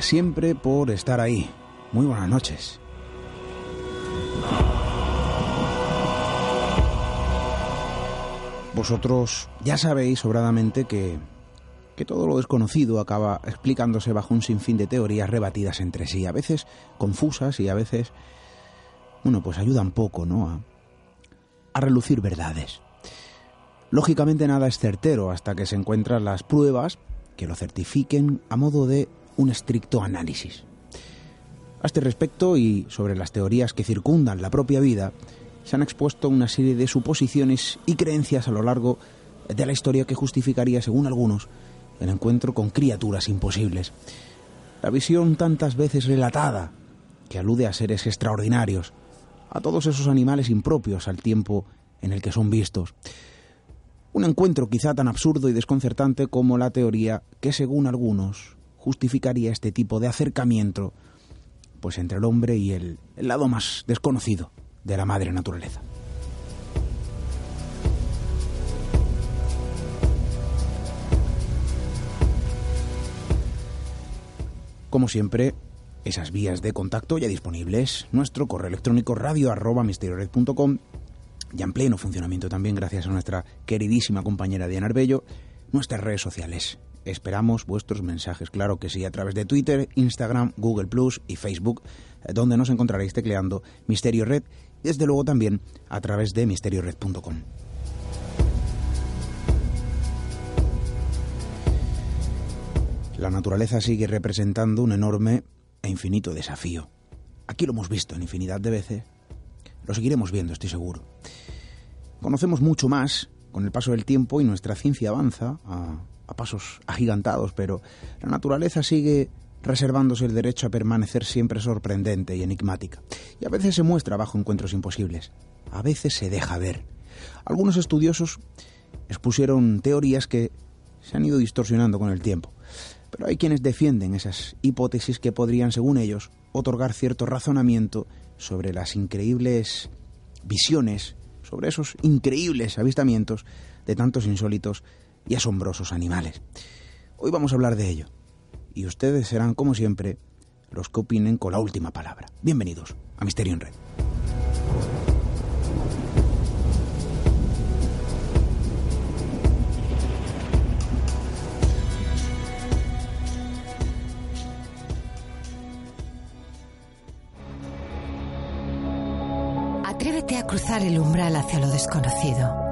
siempre por estar ahí. Muy buenas noches. Vosotros ya sabéis sobradamente que, que todo lo desconocido acaba explicándose bajo un sinfín de teorías rebatidas entre sí, a veces confusas y a veces, bueno, pues ayudan poco, ¿no? A, a relucir verdades. Lógicamente nada es certero hasta que se encuentran las pruebas que lo certifiquen a modo de un estricto análisis. A este respecto y sobre las teorías que circundan la propia vida, se han expuesto una serie de suposiciones y creencias a lo largo de la historia que justificaría, según algunos, el encuentro con criaturas imposibles. La visión tantas veces relatada, que alude a seres extraordinarios, a todos esos animales impropios al tiempo en el que son vistos. Un encuentro quizá tan absurdo y desconcertante como la teoría que, según algunos, justificaría este tipo de acercamiento pues entre el hombre y el, lado más desconocido de la madre naturaleza. Como siempre, esas vías de contacto ya disponibles. Nuestro correo electrónico radio arroba ya en pleno funcionamiento también gracias a nuestra queridísima compañera Diana Arbello, nuestras redes sociales. Esperamos vuestros mensajes, claro que sí, a través de Twitter, Instagram, Google Plus y Facebook, donde nos encontraréis tecleando Misterio Red y desde luego también a través de misteriored.com. La naturaleza sigue representando un enorme e infinito desafío. Aquí lo hemos visto en infinidad de veces, lo seguiremos viendo, estoy seguro. Conocemos mucho más con el paso del tiempo y nuestra ciencia avanza a, a pasos agigantados, pero la naturaleza sigue reservándose el derecho a permanecer siempre sorprendente y enigmática. Y a veces se muestra bajo encuentros imposibles. A veces se deja ver. Algunos estudiosos expusieron teorías que se han ido distorsionando con el tiempo. Pero hay quienes defienden esas hipótesis que podrían, según ellos, otorgar cierto razonamiento sobre las increíbles visiones, sobre esos increíbles avistamientos de tantos insólitos y asombrosos animales. Hoy vamos a hablar de ello, y ustedes serán, como siempre, los que opinen con la última palabra. Bienvenidos a Misterio en Red. Atrévete a cruzar el umbral hacia lo desconocido.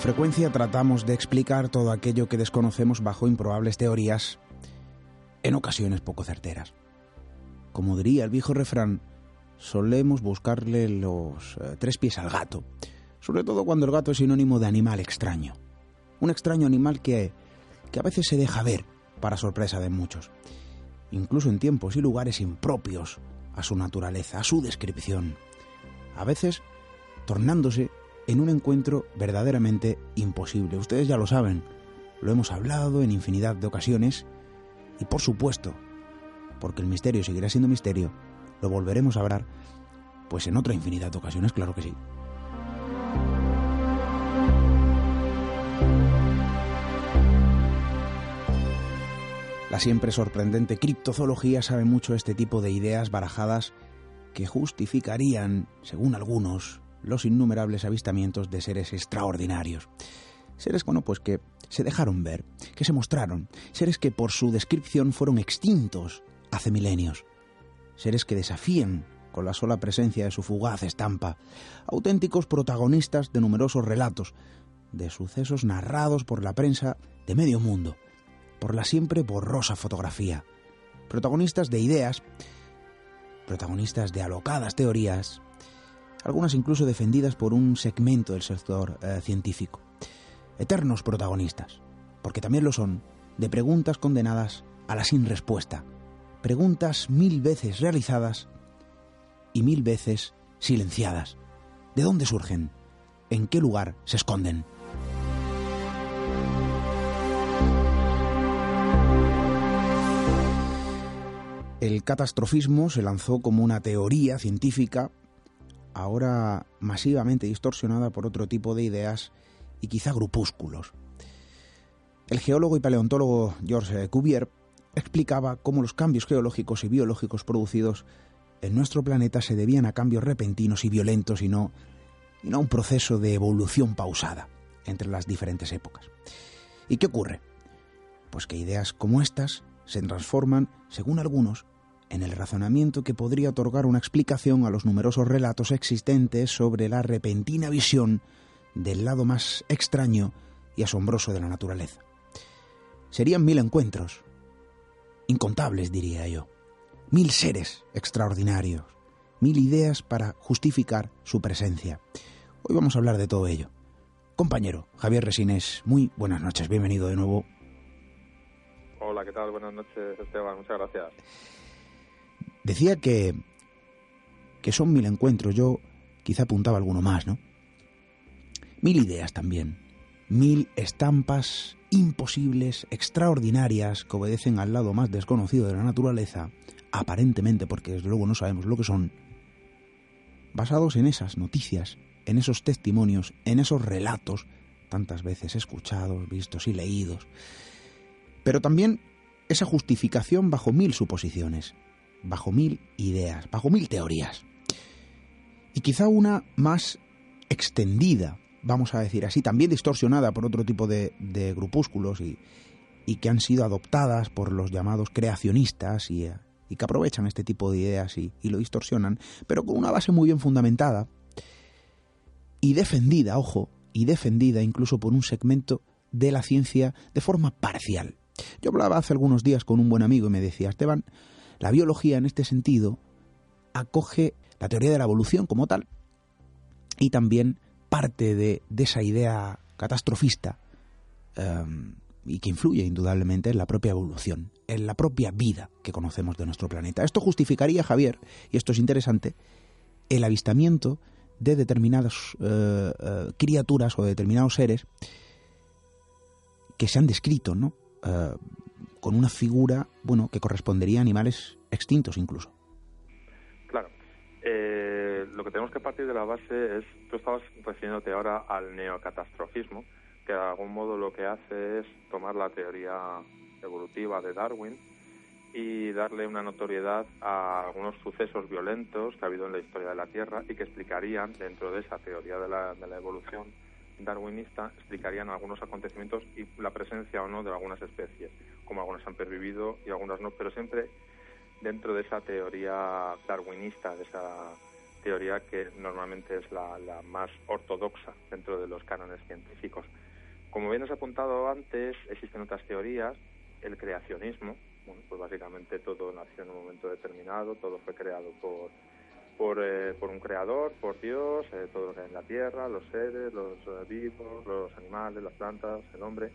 Frecuencia tratamos de explicar todo aquello que desconocemos bajo improbables teorías, en ocasiones poco certeras. Como diría el viejo refrán, solemos buscarle los eh, tres pies al gato, sobre todo cuando el gato es sinónimo de animal extraño. Un extraño animal que, que a veces se deja ver, para sorpresa de muchos, incluso en tiempos y lugares impropios a su naturaleza, a su descripción, a veces tornándose en un encuentro verdaderamente imposible. Ustedes ya lo saben, lo hemos hablado en infinidad de ocasiones y por supuesto, porque el misterio seguirá siendo misterio, lo volveremos a hablar pues en otra infinidad de ocasiones, claro que sí. La siempre sorprendente criptozoología sabe mucho este tipo de ideas barajadas que justificarían, según algunos, los innumerables avistamientos de seres extraordinarios. Seres, bueno, pues que se dejaron ver, que se mostraron, seres que por su descripción fueron extintos hace milenios, seres que desafían con la sola presencia de su fugaz estampa, auténticos protagonistas de numerosos relatos, de sucesos narrados por la prensa de medio mundo, por la siempre borrosa fotografía, protagonistas de ideas, protagonistas de alocadas teorías, algunas incluso defendidas por un segmento del sector eh, científico. Eternos protagonistas, porque también lo son, de preguntas condenadas a la sin respuesta, preguntas mil veces realizadas y mil veces silenciadas. ¿De dónde surgen? ¿En qué lugar se esconden? El catastrofismo se lanzó como una teoría científica ahora masivamente distorsionada por otro tipo de ideas y quizá grupúsculos. El geólogo y paleontólogo Georges Cuvier explicaba cómo los cambios geológicos y biológicos producidos en nuestro planeta se debían a cambios repentinos y violentos y no, y no a un proceso de evolución pausada entre las diferentes épocas. ¿Y qué ocurre? Pues que ideas como estas se transforman, según algunos, en el razonamiento que podría otorgar una explicación a los numerosos relatos existentes sobre la repentina visión del lado más extraño y asombroso de la naturaleza. Serían mil encuentros, incontables diría yo, mil seres extraordinarios, mil ideas para justificar su presencia. Hoy vamos a hablar de todo ello. Compañero Javier Resines, muy buenas noches, bienvenido de nuevo. Hola, ¿qué tal? Buenas noches, Esteban, muchas gracias. Decía que, que son mil encuentros, yo quizá apuntaba alguno más, ¿no? Mil ideas también, mil estampas imposibles, extraordinarias, que obedecen al lado más desconocido de la naturaleza, aparentemente porque desde luego no sabemos lo que son, basados en esas noticias, en esos testimonios, en esos relatos, tantas veces escuchados, vistos y leídos, pero también esa justificación bajo mil suposiciones, bajo mil ideas, bajo mil teorías. Y quizá una más extendida, vamos a decir así, también distorsionada por otro tipo de, grupúsculos y, que han sido adoptadas por los llamados creacionistas y, que aprovechan este tipo de ideas y, y lo distorsionan, pero con una base muy bien fundamentada y defendida, ojo, y defendida incluso por un segmento de la ciencia de forma parcial. Yo hablaba hace algunos días con un buen amigo y me decía, Esteban, la biología, en este sentido, acoge la teoría de la evolución como tal y también parte de, esa idea catastrofista em, y que influye indudablemente en la propia evolución, en la propia vida que conocemos de nuestro planeta. Esto justificaría, Javier, y esto es interesante, el avistamiento de determinadas eh, eh, criaturas o de determinados seres que se han descrito, ¿no? Eh, con una figura, bueno, que correspondería a animales extintos incluso. Claro. Eh, lo que tenemos que partir de la base es, tú estabas refiriéndote ahora al neocatastrofismo, que de algún modo lo que hace es tomar la teoría evolutiva de Darwin y darle una notoriedad a algunos sucesos violentos que ha habido en la historia de la Tierra y que explicarían, dentro de esa teoría de la, de la evolución, darwinista explicarían algunos acontecimientos y la presencia o no de algunas especies, como algunas han pervivido y algunas no, pero siempre dentro de esa teoría darwinista, de esa teoría que normalmente es la, más ortodoxa dentro de los cánones científicos. Como bien has apuntado antes, existen otras teorías, el creacionismo, bueno, pues básicamente todo nació en un momento determinado, todo fue creado por, por, eh, por un creador, por Dios, eh, todo lo que hay en la tierra, los seres, los eh, vivos, los animales, las plantas, el hombre.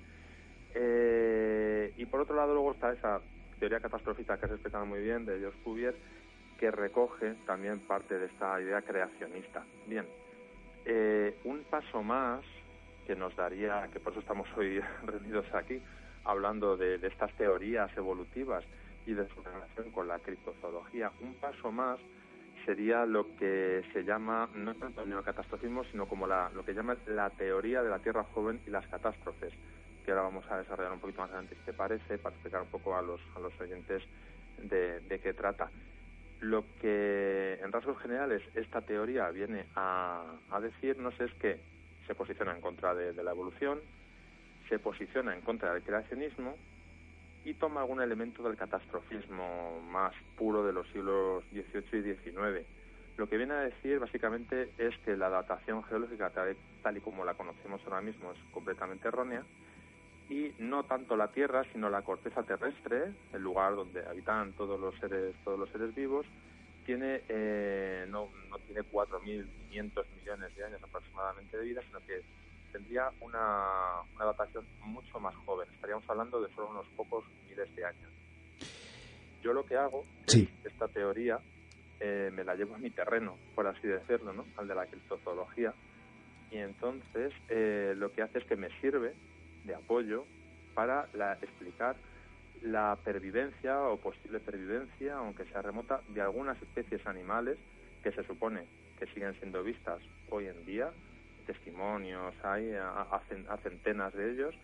Y por otro lado luego está esa teoría catastrofista que has explicado muy bien de George Cuvier, que recoge también parte de esta idea creacionista. Bien, un paso más que nos daría, que por eso estamos hoy reunidos aquí, hablando de, estas teorías evolutivas y de su relación con la criptozoología. Un paso más sería lo que se llama, no tanto el neocatastrofismo, sino como lo que llama la teoría de la Tierra joven y las catástrofes, que ahora vamos a desarrollar un poquito más adelante, si te parece, para explicar un poco a los, a los oyentes de, de qué trata. Lo que, en rasgos generales, esta teoría viene a, a decirnos es que se posiciona en contra de, la evolución, se posiciona en contra del creacionismo y toma algún elemento del catastrofismo más puro de los siglos XVIII y XIX. Lo que viene a decir básicamente es que la datación geológica tal, y como la conocemos ahora mismo es completamente errónea y no tanto la Tierra sino la corteza terrestre, el lugar donde habitan todos los seres todos los seres vivos, tiene eh, no, no tiene 4.500 millones de años aproximadamente de vida, sino que tendría una, una datación mucho más joven. Estaríamos hablando de solo unos pocos miles de años. Yo lo que hago sí. es esta teoría eh, me la llevo a mi terreno, por así decirlo, ¿no? al de la criptozoología, y entonces eh, lo que hace es que me sirve de apoyo para la, explicar la pervivencia o posible pervivencia, aunque sea remota, de algunas especies animales que se supone que siguen siendo vistas hoy en día, testimonios hay a, centenas de ellos,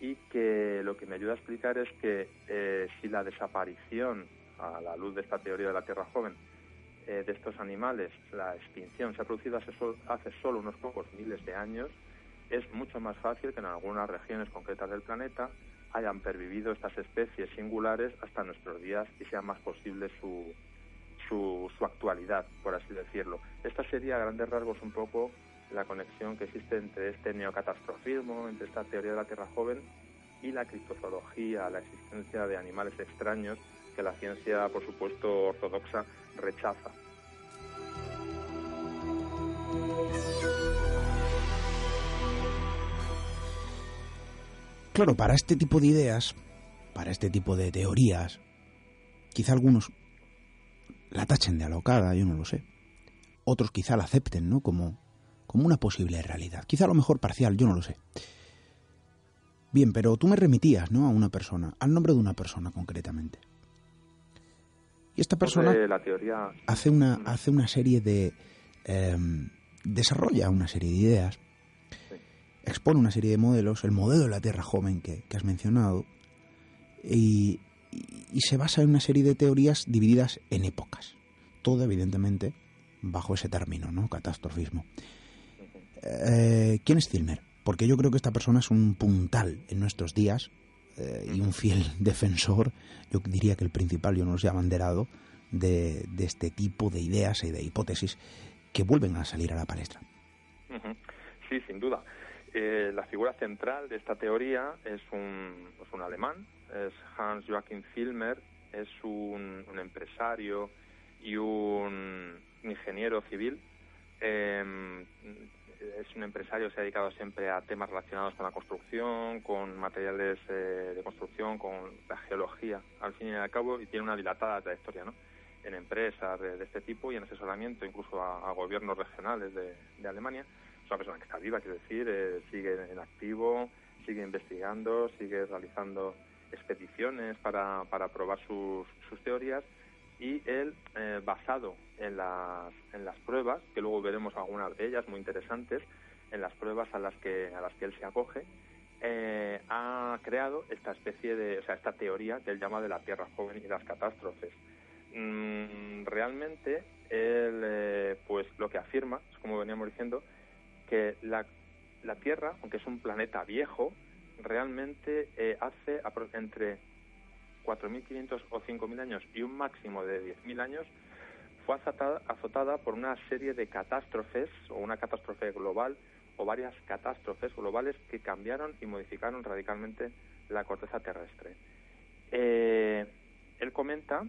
y que lo que me ayuda a explicar es que eh, si la desaparición, a la luz de esta teoría de la Tierra joven, eh, de estos animales, la extinción se ha producido hace, hace solo unos pocos miles de años, es mucho más fácil que en algunas regiones concretas del planeta hayan pervivido estas especies singulares hasta nuestros días y sea más posible su, su, actualidad, por así decirlo. Esta sería a grandes rasgos un poco la conexión que existe entre este neocatastrofismo, entre esta teoría de la Tierra joven y la criptozoología, la existencia de animales extraños que la ciencia, por supuesto, ortodoxa rechaza. Claro, para este tipo de ideas, para este tipo de teorías, quizá algunos la tachen de alocada, yo no lo sé. Otros quizá la acepten, ¿no? Como, como una posible realidad. Quizá a lo mejor parcial, yo no lo sé. Bien, pero tú me remitías, ¿no? A una persona, al nombre de una persona concretamente. Y esta persona la teoría... hace una hace una serie de em, desarrolla una serie de ideas expone una serie de modelos, el modelo de la Tierra joven que, has mencionado, y, se basa en una serie de teorías divididas en épocas. Todo, evidentemente, bajo ese término, ¿no? Catastrofismo. Eh, ¿Quién es Zilmer? Porque yo creo que esta persona es un puntal en nuestros días eh, y un fiel defensor, yo diría que el principal, yo no lo sé, abanderado, de, de este tipo de ideas y de hipótesis que vuelven a salir a la palestra. Sí, sin duda. Eh, la figura central de esta teoría es un, pues un alemán, es Hans Joachim Filmer, es un, empresario y un ingeniero civil. Em, es un empresario, se ha dedicado siempre a temas relacionados con la construcción, con materiales eh, de construcción, con la geología, al fin y al cabo, y tiene una dilatada trayectoria ¿no? en empresas de, este tipo y en asesoramiento incluso a, gobiernos regionales de Alemania una persona que está viva, quiero decir, eh, sigue en activo, sigue investigando, sigue realizando expediciones para, para probar sus, sus teorías y él, eh, basado en las, en las pruebas, que luego veremos algunas de ellas muy interesantes, en las pruebas a las que, a las que él se acoge, eh, ha creado esta especie de, o sea, esta teoría que él llama de la Tierra joven y las catástrofes. Mm, realmente él, pues lo que afirma, es como veníamos diciendo, que la, la Tierra, aunque es un planeta viejo, realmente eh, hace entre 4.500 o 5.000 años y un máximo de 10.000 años fue azotada, azotada por una serie de catástrofes, o una catástrofe global, o varias catástrofes globales que cambiaron y modificaron radicalmente la corteza terrestre. Eh, él comenta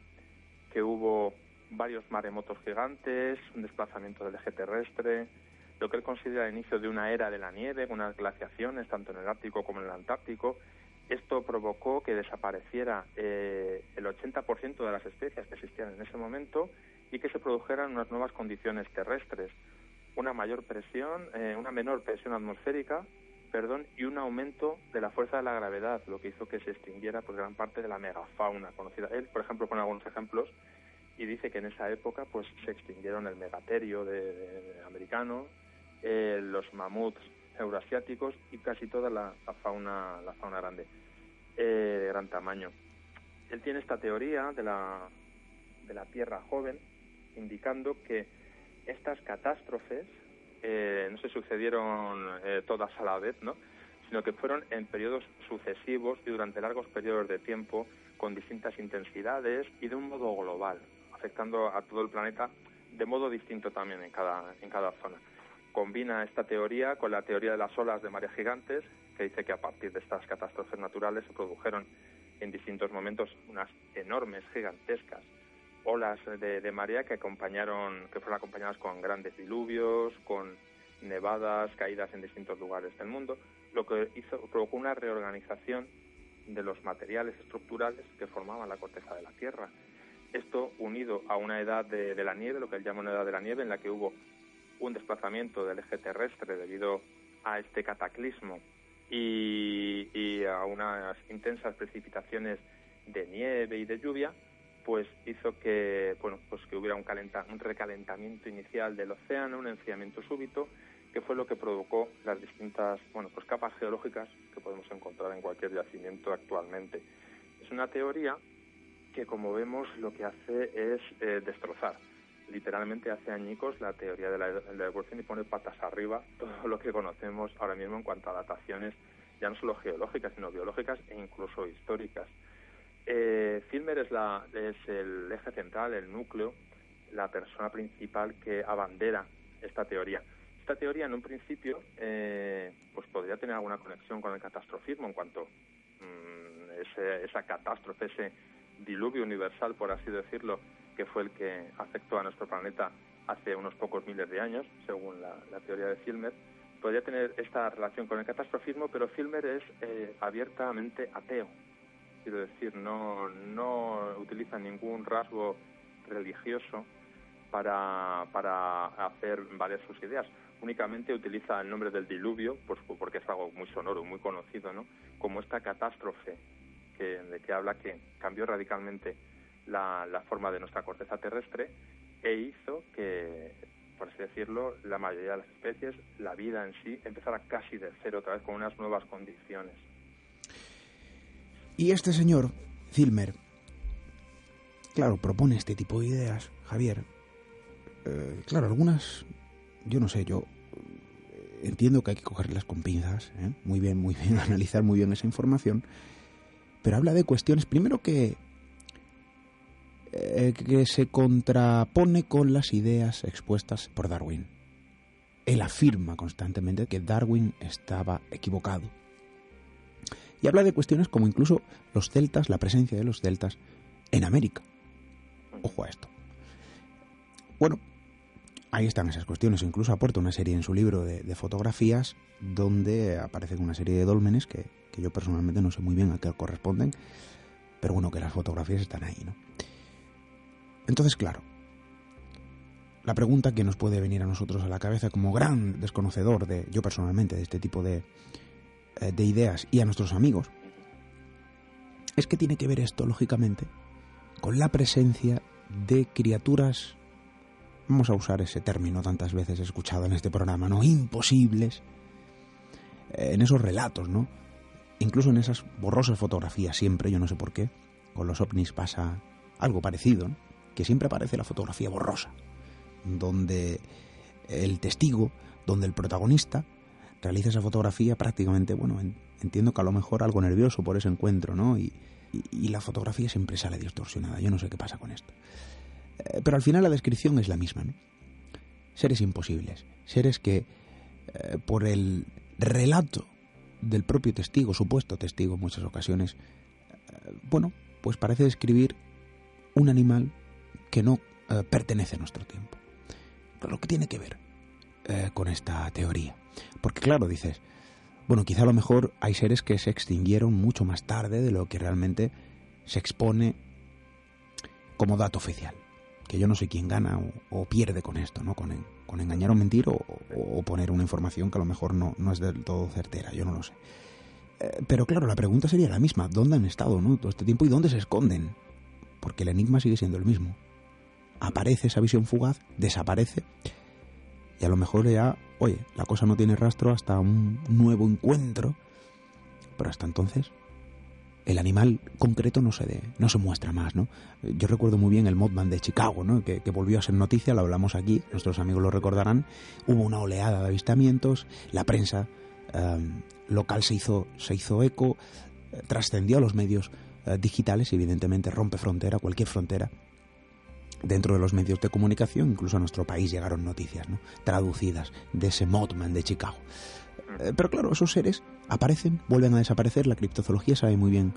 que hubo varios maremotos gigantes, un desplazamiento del eje terrestre, lo que él considera el inicio de una era de la nieve, unas glaciaciones tanto en el Ártico como en el Antártico. Esto provocó que desapareciera eh, el 80% de las especies que existían en ese momento y que se produjeran unas nuevas condiciones terrestres, una mayor presión, eh, una menor presión atmosférica, perdón, y un aumento de la fuerza de la gravedad, lo que hizo que se extinguiera pues, gran parte de la megafauna conocida. Él, por ejemplo, pone algunos ejemplos y dice que en esa época pues se extinguieron el megaterio de, americano, eh, los mamuts euroasiáticos y casi toda la, fauna la fauna grande eh, de gran tamaño. Él tiene esta teoría de la de la Tierra joven indicando que estas catástrofes eh, no se sucedieron eh, todas a la vez, ¿no? sino que fueron en periodos sucesivos y durante largos periodos de tiempo con distintas intensidades y de un modo global, afectando a todo el planeta de modo distinto también en cada, en cada zona. Combina esta teoría con la teoría de las olas de mareas gigantes, que dice que a partir de estas catástrofes naturales se produjeron en distintos momentos unas enormes, gigantescas olas de, marea que acompañaron, que fueron acompañadas con grandes diluvios, con nevadas, caídas en distintos lugares del mundo, lo que hizo, provocó una reorganización de los materiales estructurales que formaban la corteza de la Tierra. Esto unido a una edad de, la nieve, lo que él llama una edad de la nieve, en la que hubo un desplazamiento del eje terrestre debido a este cataclismo y, a unas intensas precipitaciones de nieve y de lluvia, pues hizo que bueno pues que hubiera un, un recalentamiento inicial del océano, un enfriamiento súbito, que fue lo que provocó las distintas bueno pues capas geológicas que podemos encontrar en cualquier yacimiento actualmente. Es una teoría que como vemos lo que hace es eh, destrozar. Literalmente hace añicos la teoría de la, evolución y pone patas arriba todo lo que conocemos ahora mismo en cuanto a dataciones, ya no solo geológicas, sino biológicas e incluso históricas. Eh, Filmer es, la, es el eje central, el núcleo, la persona principal que abandera esta teoría. Esta teoría, en un principio, eh, pues podría tener alguna conexión con el catastrofismo en cuanto mm, esa catástrofe, ese diluvio universal, por así decirlo, que fue el que afectó a nuestro planeta hace unos pocos miles de años, según la, teoría de Filmer, podría tener esta relación con el catastrofismo, pero Filmer es eh, abiertamente ateo quiero decir, no, no utiliza ningún rasgo religioso para, para hacer valer sus ideas. Únicamente utiliza el nombre del diluvio, pues, porque es algo muy sonoro, muy conocido, ¿no? como esta catástrofe que, de que habla que cambió radicalmente la, la forma de nuestra corteza terrestre e hizo que, por así decirlo, la mayoría de las especies, la vida en sí, empezara casi de cero otra vez con unas nuevas condiciones. Y este señor, Filmer, claro, propone este tipo de ideas, Javier. Eh, claro, algunas, yo no sé, yo eh, entiendo que hay que cogerlas con pinzas, ¿eh? muy bien, muy bien, analizar muy bien esa información, pero habla de cuestiones, primero que, que se contrapone con las ideas expuestas por Darwin. Él afirma constantemente que Darwin estaba equivocado y habla de cuestiones como incluso los celtas, la presencia de los celtas en América. Ojo a esto. Bueno, ahí están esas cuestiones. Incluso aporta una serie en su libro de, fotografías donde aparecen una serie de dólmenes que, que, yo personalmente no sé muy bien a qué corresponden, pero bueno, que las fotografías están ahí, ¿no? Entonces, claro, la pregunta que nos puede venir a nosotros a la cabeza como gran desconocedor de, yo personalmente, de este tipo de, eh, de ideas y a nuestros amigos, es que tiene que ver esto, lógicamente, con la presencia de criaturas, vamos a usar ese término tantas veces escuchado en este programa, ¿no? Imposibles, eh, en esos relatos, ¿no? Incluso en esas borrosas fotografías siempre, yo no sé por qué, con los ovnis pasa algo parecido, ¿no? Que siempre aparece la fotografía borrosa, donde el testigo, donde el protagonista realiza esa fotografía prácticamente, bueno, entiendo que a lo mejor algo nervioso por ese encuentro, ¿no? Y, la fotografía siempre sale distorsionada. Yo no sé qué pasa con esto. Eh, pero al final la descripción es la misma, ¿no? Seres imposibles, seres que eh, por el relato del propio testigo, supuesto testigo en muchas ocasiones, eh, bueno, pues parece describir un animal que no pertenece a nuestro tiempo. Lo que tiene que ver con esta teoría. Porque claro, dices, bueno, quizá a lo mejor hay seres que se extinguieron mucho más tarde de lo que realmente se expone como dato oficial. Que yo no sé quién gana o, pierde con esto, ¿no? Con, con engañar o mentir o, poner una información que a lo mejor no, no es del todo certera, yo no lo sé. Eh, pero claro, la pregunta sería la misma, ¿dónde han estado ¿no? todo este tiempo y dónde se esconden? Porque el enigma sigue siendo el mismo. Aparece esa visión fugaz, desaparece y a lo mejor ya, oye, la cosa no tiene rastro hasta un nuevo encuentro, pero hasta entonces el animal concreto no se, no se muestra más, ¿no? Yo recuerdo muy bien el Mothman de Chicago, ¿no? Que, volvió a ser noticia, lo hablamos aquí, nuestros amigos lo recordarán, hubo una oleada de avistamientos, la prensa em, local se hizo, se hizo eco, trascendió a los medios eh, digitales evidentemente rompe frontera, cualquier frontera, dentro de los medios de comunicación, incluso a nuestro país llegaron noticias ¿no? traducidas de ese Mothman de Chicago. Eh, pero claro, esos seres aparecen, vuelven a desaparecer, la criptozoología sabe muy bien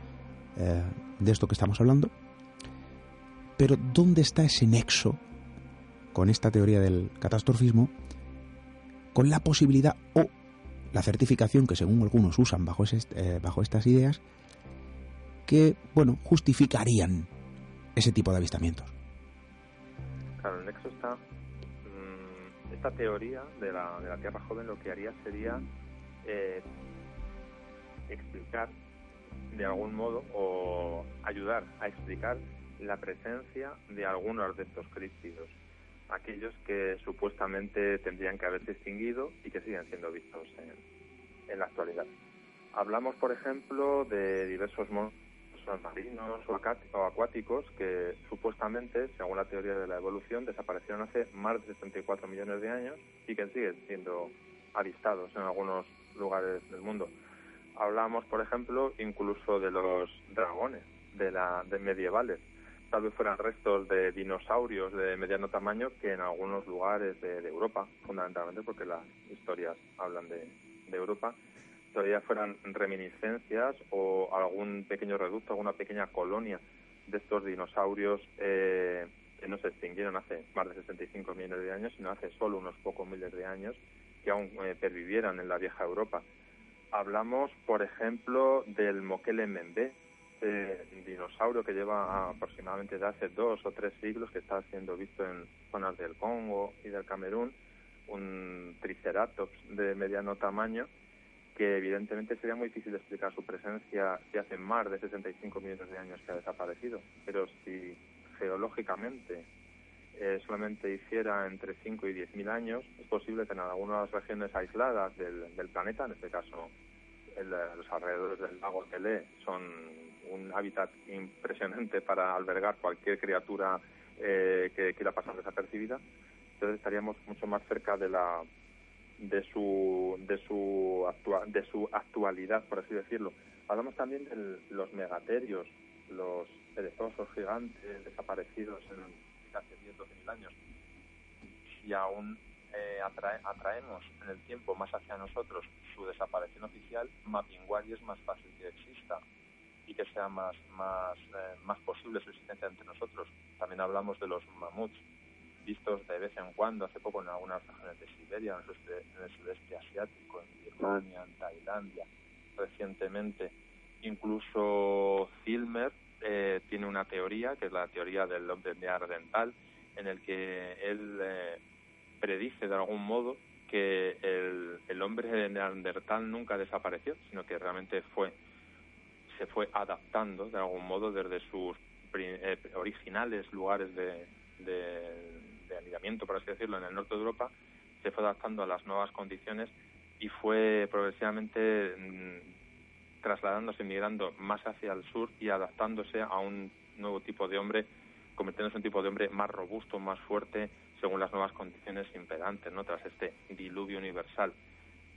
eh, de esto que estamos hablando. Pero ¿dónde está ese nexo con esta teoría del catastrofismo, con la posibilidad o la certificación que según algunos usan bajo, eh, bajo estas ideas, que, bueno, justificarían ese tipo de avistamientos? Claro, el nexo está. Mm, esta teoría de la, de la Tierra joven lo que haría sería eh, explicar de algún modo o ayudar a explicar la presencia de algunos de estos críptidos, aquellos que supuestamente tendrían que haberse extinguido y que siguen siendo vistos en, en la actualidad. Hablamos, por ejemplo, de diversos monstruos marinos o acuáticos que supuestamente, según la teoría de la evolución, desaparecieron hace más de 74 millones de años y que siguen siendo avistados en algunos lugares del mundo. Hablamos, por ejemplo, incluso de los dragones de, la, de medievales. Tal vez fueran restos de dinosaurios de mediano tamaño que en algunos lugares de, Europa, fundamentalmente porque las historias hablan de, de Europa, todavía fueran reminiscencias o algún pequeño reducto, alguna pequeña colonia de estos dinosaurios eh, que no se extinguieron hace más de 65 millones de años, sino hace solo unos pocos miles de años, que aún eh, pervivieran en la vieja Europa. Hablamos, por ejemplo, del Mokele Membe, un dinosaurio que lleva aproximadamente de hace dos o tres siglos, que está siendo visto en zonas del Congo y del Camerún, un triceratops de mediano tamaño, que evidentemente sería muy difícil explicar su presencia si hace más de 65 millones de años que ha desaparecido, pero si geológicamente eh, solamente hiciera entre 5 y 10 mil años, es posible que en algunas regiones aisladas del, planeta, en este caso los alrededores del lago Tele, son un hábitat impresionante para albergar cualquier criatura eh, que quiera pasar desapercibida, entonces estaríamos mucho más cerca de la de su de su de su actualidad por así decirlo. Hablamos también de los megaterios los perezosos gigantes desaparecidos en hace 10 12 mil años. Y aún eh, atraemos en el tiempo más hacia nosotros su desaparición oficial Mapinguari es más fácil que exista y que sea más más eh, más posible su existencia entre nosotros. También hablamos de los mamuts vistos de vez en cuando, hace poco en algunas regiones de Siberia, en el, sudeste, asiático, en Birmania, en Tailandia, recientemente. Incluso Filmer eh, tiene una teoría, que es la teoría del hombre neandertal, en el que él eh, predice de algún modo que el, el hombre de Neandertal nunca desapareció, sino que realmente fue se fue adaptando de algún modo desde sus eh, originales lugares de anidamiento, por así decirlo, en el norte de Europa, se fue adaptando a las nuevas condiciones y fue progresivamente mm, trasladándose, migrando más hacia el sur y adaptándose a un nuevo tipo de hombre, convirtiéndose en un tipo de hombre más robusto, más fuerte, según las nuevas condiciones imperantes, ¿no? tras este diluvio universal.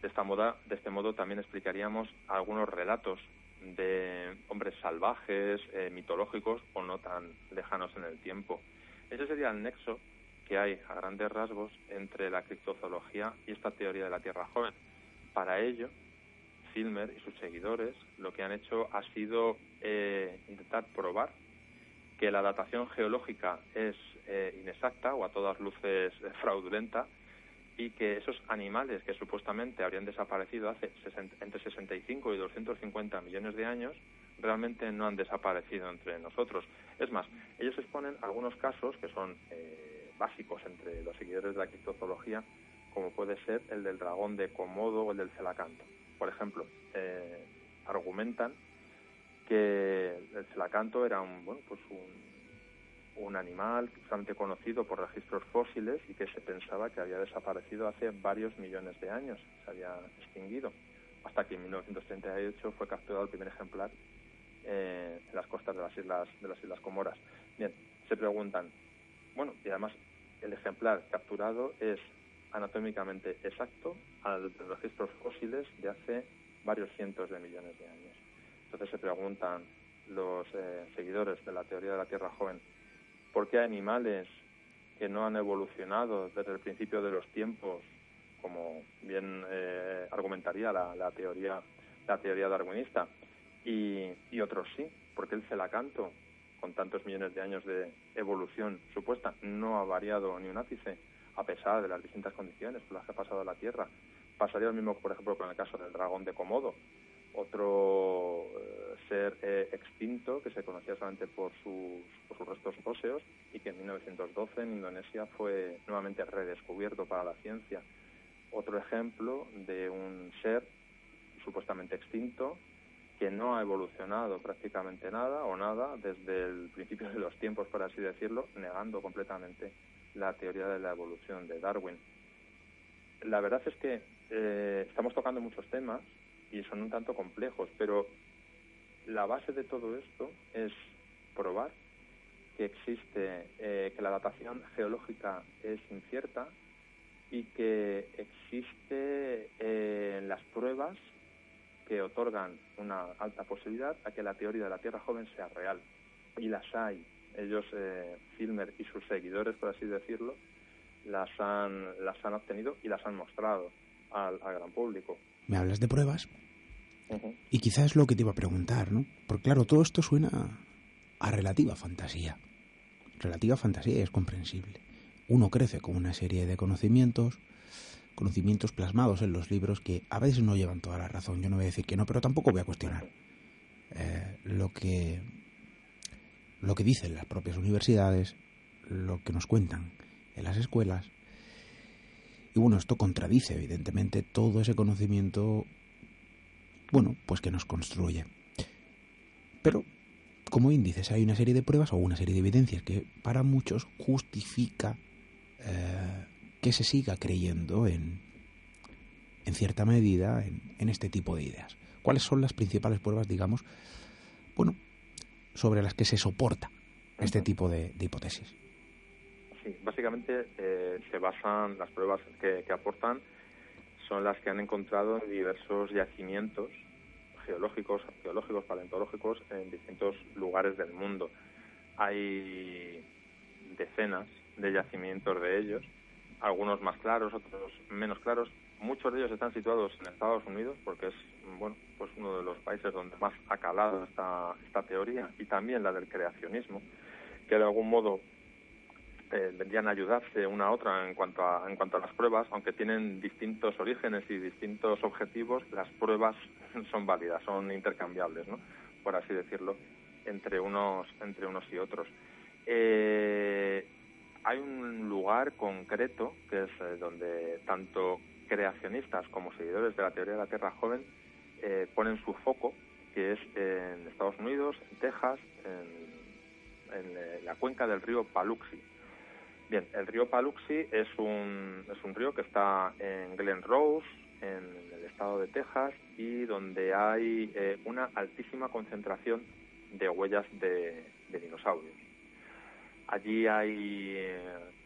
De, esta moda, de este modo también explicaríamos algunos relatos de hombres salvajes, eh, mitológicos o no tan lejanos en el tiempo. Ese sería el nexo que hay a grandes rasgos entre la criptozoología y esta teoría de la Tierra joven. Para ello, Filmer y sus seguidores lo que han hecho ha sido eh, intentar probar que la datación geológica es eh, inexacta o a todas luces fraudulenta y que esos animales que supuestamente habrían desaparecido hace entre 65 y 250 millones de años realmente no han desaparecido entre nosotros. Es más, ellos exponen algunos casos que son eh, básicos entre los seguidores de la criptozoología, como puede ser el del dragón de Komodo o el del celacanto. Por ejemplo, eh, argumentan que el celacanto era un, bueno, pues un, un animal bastante conocido por registros fósiles y que se pensaba que había desaparecido hace varios millones de años, se había extinguido, hasta que en 1938 fue capturado el primer ejemplar eh, en las costas de las islas de las islas Comoras. Bien, se preguntan, bueno, y además el ejemplar capturado es anatómicamente exacto a los registros fósiles de hace varios cientos de millones de años. Entonces se preguntan los eh, seguidores de la teoría de la Tierra joven, ¿por qué animales que no han evolucionado desde el principio de los tiempos, como bien eh, argumentaría la, teoría la teoría darwinista, y, otros sí, porque el celacanto, con tantos millones de años de evolución supuesta, no ha variado ni un ápice, a pesar de las distintas condiciones por las que ha pasado la Tierra. Pasaría lo mismo, por ejemplo, con el caso del dragón de Komodo, otro eh, ser eh, extinto que se conocía solamente por sus, por sus restos óseos y que en 1912 en Indonesia fue nuevamente redescubierto para la ciencia. Otro ejemplo de un ser supuestamente extinto que no ha evolucionado prácticamente nada o nada desde el principio de los tiempos, por así decirlo, negando completamente la teoría de la evolución de Darwin. La verdad es que eh, estamos tocando muchos temas y son un tanto complejos, pero la base de todo esto es probar que existe, eh, que la datación geológica es incierta y que existe eh, las pruebas que otorgan una alta posibilidad a que la teoría de la Tierra joven sea real. Y las hay. Ellos, eh, Filmer y sus seguidores, por así decirlo, las han, las han obtenido y las han mostrado al, gran público. Me hablas de pruebas y quizás es lo que te iba a preguntar, ¿no? Porque claro, todo esto suena a relativa fantasía. Relativa fantasía es comprensible. Uno crece con una serie de conocimientos, conocimientos plasmados en los libros que a veces no llevan toda la razón. Yo no voy a decir que no, pero tampoco voy a cuestionar eh, lo que lo que dicen las propias universidades, lo que nos cuentan en las escuelas. Y bueno, esto contradice evidentemente todo ese conocimiento, bueno, pues que nos construye. Pero, como índices, hay una serie de pruebas o una serie de evidencias que para muchos justifica eh, que se siga creyendo en, en cierta medida en, este tipo de ideas. ¿Cuáles son las principales pruebas, digamos, bueno, sobre las que se soporta este tipo de, hipótesis? Sí, básicamente eh, se basan las pruebas que, que aportan son las que han encontrado en diversos yacimientos geológicos, arqueológicos, paleontológicos en distintos lugares del mundo. Hay decenas de yacimientos de ellos algunos más claros, otros menos claros. Muchos de ellos están situados en Estados Unidos porque es bueno, pues uno de los países donde más ha calado esta, teoría y también la del creacionismo, que de algún modo eh, vendrían a ayudarse una a otra en cuanto a, en cuanto a las pruebas, aunque tienen distintos orígenes y distintos objetivos, las pruebas son válidas, son intercambiables, ¿no? por así decirlo, entre unos, entre unos y otros. Eh, hay un lugar concreto que es eh, donde tanto creacionistas como seguidores de la teoría de la Tierra joven eh, ponen su foco, que es en Estados Unidos, en Texas, en, eh, la cuenca del río Paluxy. Bien, el río Paluxy es un, es un río que está en Glen Rose, en el estado de Texas, y donde hay una altísima concentración de huellas de dinosaurios. Allí hay eh,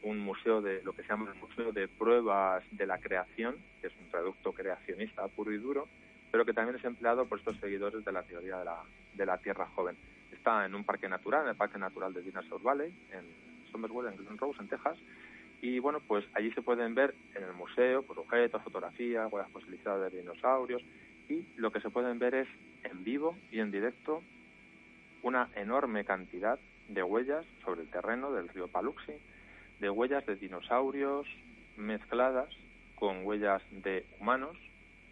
un museo de lo que se llama el Museo de Pruebas de la Creación, que es un producto creacionista puro y duro, pero que también es empleado por estos seguidores de la teoría de la, de la Tierra joven. Está en un parque natural, en el Parque Natural de Dinosaur Valley, en Somerville, en Glen Rose, en Texas. Y bueno, pues allí se pueden ver en el museo pues, objetos, fotografías, huellas fosilizadas de dinosaurios. Y lo que se pueden ver es en vivo y en directo una enorme cantidad de huellas sobre el terreno del río Paluxy, de huellas de dinosaurios mezcladas con huellas de humanos,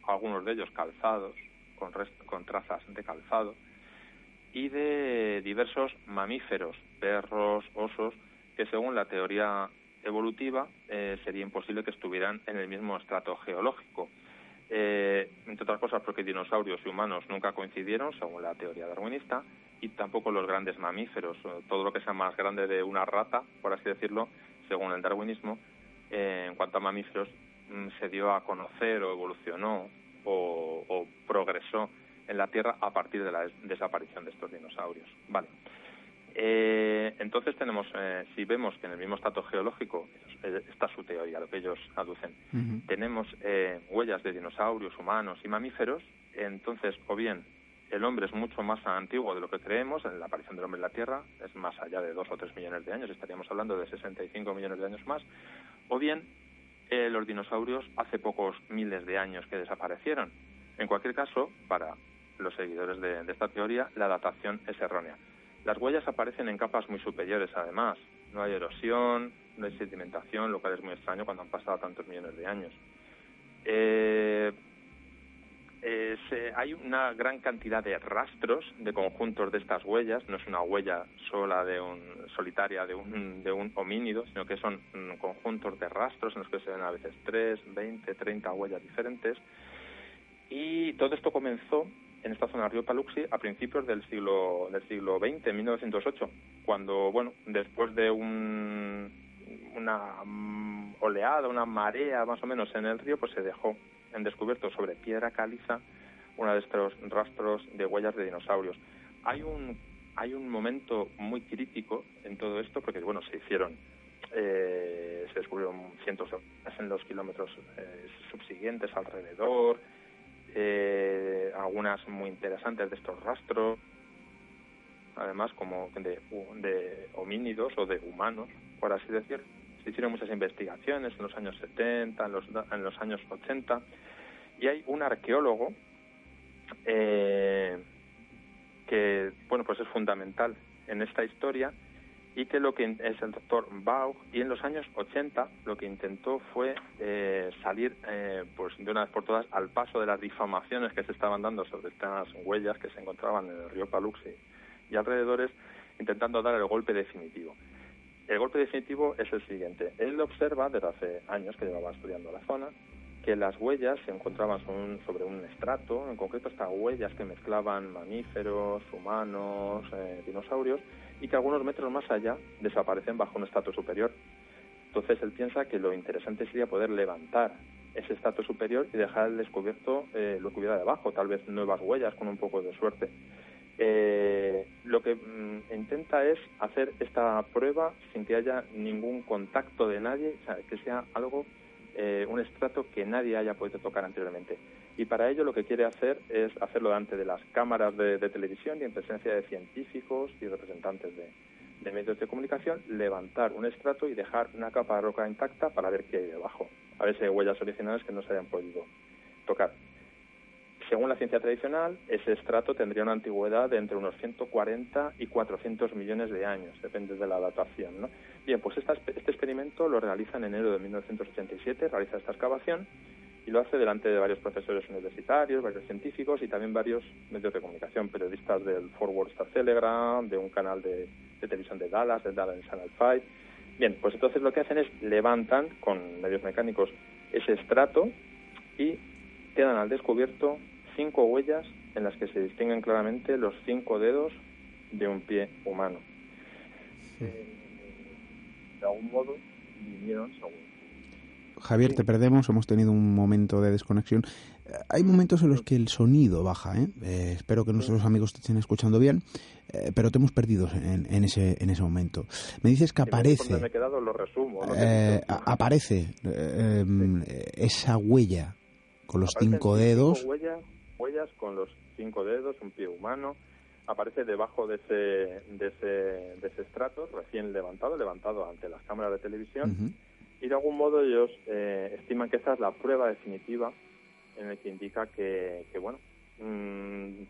algunos de ellos calzados, con, con trazas de calzado, y de diversos mamíferos, perros, osos, que según la teoría evolutiva eh, sería imposible que estuvieran en el mismo estrato geológico. Eh, entre otras cosas porque dinosaurios y humanos nunca coincidieron, según la teoría darwinista, y tampoco los grandes mamíferos. Todo lo que sea más grande de una rata, por así decirlo, según el darwinismo, eh, en cuanto a mamíferos, mm, se dio a conocer o evolucionó o progresó en la Tierra a partir de la desaparición de estos dinosaurios. Vale. Eh, entonces tenemos, eh, si vemos que en el mismo estrato geológico, está su teoría, lo que ellos aducen, tenemos eh, huellas de dinosaurios, humanos y mamíferos, entonces o bien el hombre es mucho más antiguo de lo que creemos, la aparición del hombre en la Tierra es más allá de dos o tres millones de años, estaríamos hablando de 65 millones de años más, o bien los dinosaurios hace pocos miles de años que desaparecieron. En cualquier caso, para los seguidores de, esta teoría, la datación es errónea. Las huellas aparecen en capas muy superiores, además. No hay erosión, no hay sedimentación, lo cual es muy extraño cuando han pasado tantos millones de años. Eh, hay una gran cantidad de rastros de conjuntos de estas huellas. No es una huella sola de un solitaria de un, de un homínido, sino que son mm, conjuntos de rastros en los que se ven a veces 3, 20, 30 huellas diferentes. Y todo esto comenzó en esta zona del río Paluxy a principios del siglo del siglo XX, 1908, cuando bueno después de un, una mm, oleada, una marea más o menos en el río, pues se dejó en descubierto sobre piedra caliza uno de estos rastros de huellas de dinosaurios. Hay un hay un momento muy crítico en todo esto porque bueno se hicieron eh, se descubrieron cientos de en los kilómetros eh, subsiguientes alrededor eh, algunas muy interesantes de estos rastros, además como de, de homínidos o de humanos, por así decir. Se hicieron muchas investigaciones en los años 70, en los, en los años 80, y hay un arqueólogo eh, que, bueno, pues es fundamental en esta historia, y que lo que es el doctor Baugh y en los años 80 lo que intentó fue eh, salir eh, pues de una vez por todas al paso de las difamaciones que se estaban dando sobre estas huellas que se encontraban en el río Paluxy y alrededores intentando dar el golpe definitivo. El golpe definitivo es el siguiente. Él observa desde hace años que llevaba estudiando la zona que las huellas se encontraban sobre un estrato, en concreto estas huellas que mezclaban mamíferos, humanos, eh, dinosaurios, y que algunos metros más allá desaparecen bajo un estrato superior. Entonces él piensa que lo interesante sería poder levantar ese estrato superior y dejar al descubierto eh, lo que hubiera debajo, tal vez nuevas huellas con un poco de suerte. Eh, lo que mm, intenta es hacer esta prueba sin que haya ningún contacto de nadie, o sea, que sea algo, eh, un estrato que nadie haya podido tocar anteriormente. Y para ello lo que quiere hacer es hacerlo delante de las cámaras de, televisión y en presencia de científicos y representantes de, medios de comunicación, levantar un estrato y dejar una capa de roca intacta para ver qué hay debajo, a ver si hay huellas originales que no se hayan podido tocar. Según la ciencia tradicional, ese estrato tendría una antigüedad de entre unos 140 y 400 millones de años, depende de la datación. ¿no? Bien, pues este experimento lo realiza en enero de 1987, realiza esta excavación y lo hace delante de varios profesores universitarios, varios científicos y también varios medios de comunicación, periodistas del Forward Star Telegram, de un canal de, televisión de Dallas, de Dallas Channel 5. Bien, pues entonces lo que hacen es levantan con medios mecánicos ese estrato y quedan al descubierto cinco huellas en las que se distinguen claramente los cinco dedos de un pie humano. de algún modo vinieron, según Javier, te perdemos, hemos tenido un momento de desconexión. Eh, hay momentos en los que el sonido baja, ¿eh? eh espero que nuestros amigos te estén escuchando bien, eh, pero te hemos perdido en, ese, en ese momento. Me dices que aparece... Me quedado, lo resumo. aparece em, esa huella con los cinco dedos. Huellas, huellas con los cinco dedos, un pie humano. aparece debajo de ese, de ese, de ese estrato recién levantado, levantado ante las cámaras de televisión, y de algún modo ellos eh, estiman que esta es la prueba definitiva en el que indica que, que bueno, mm,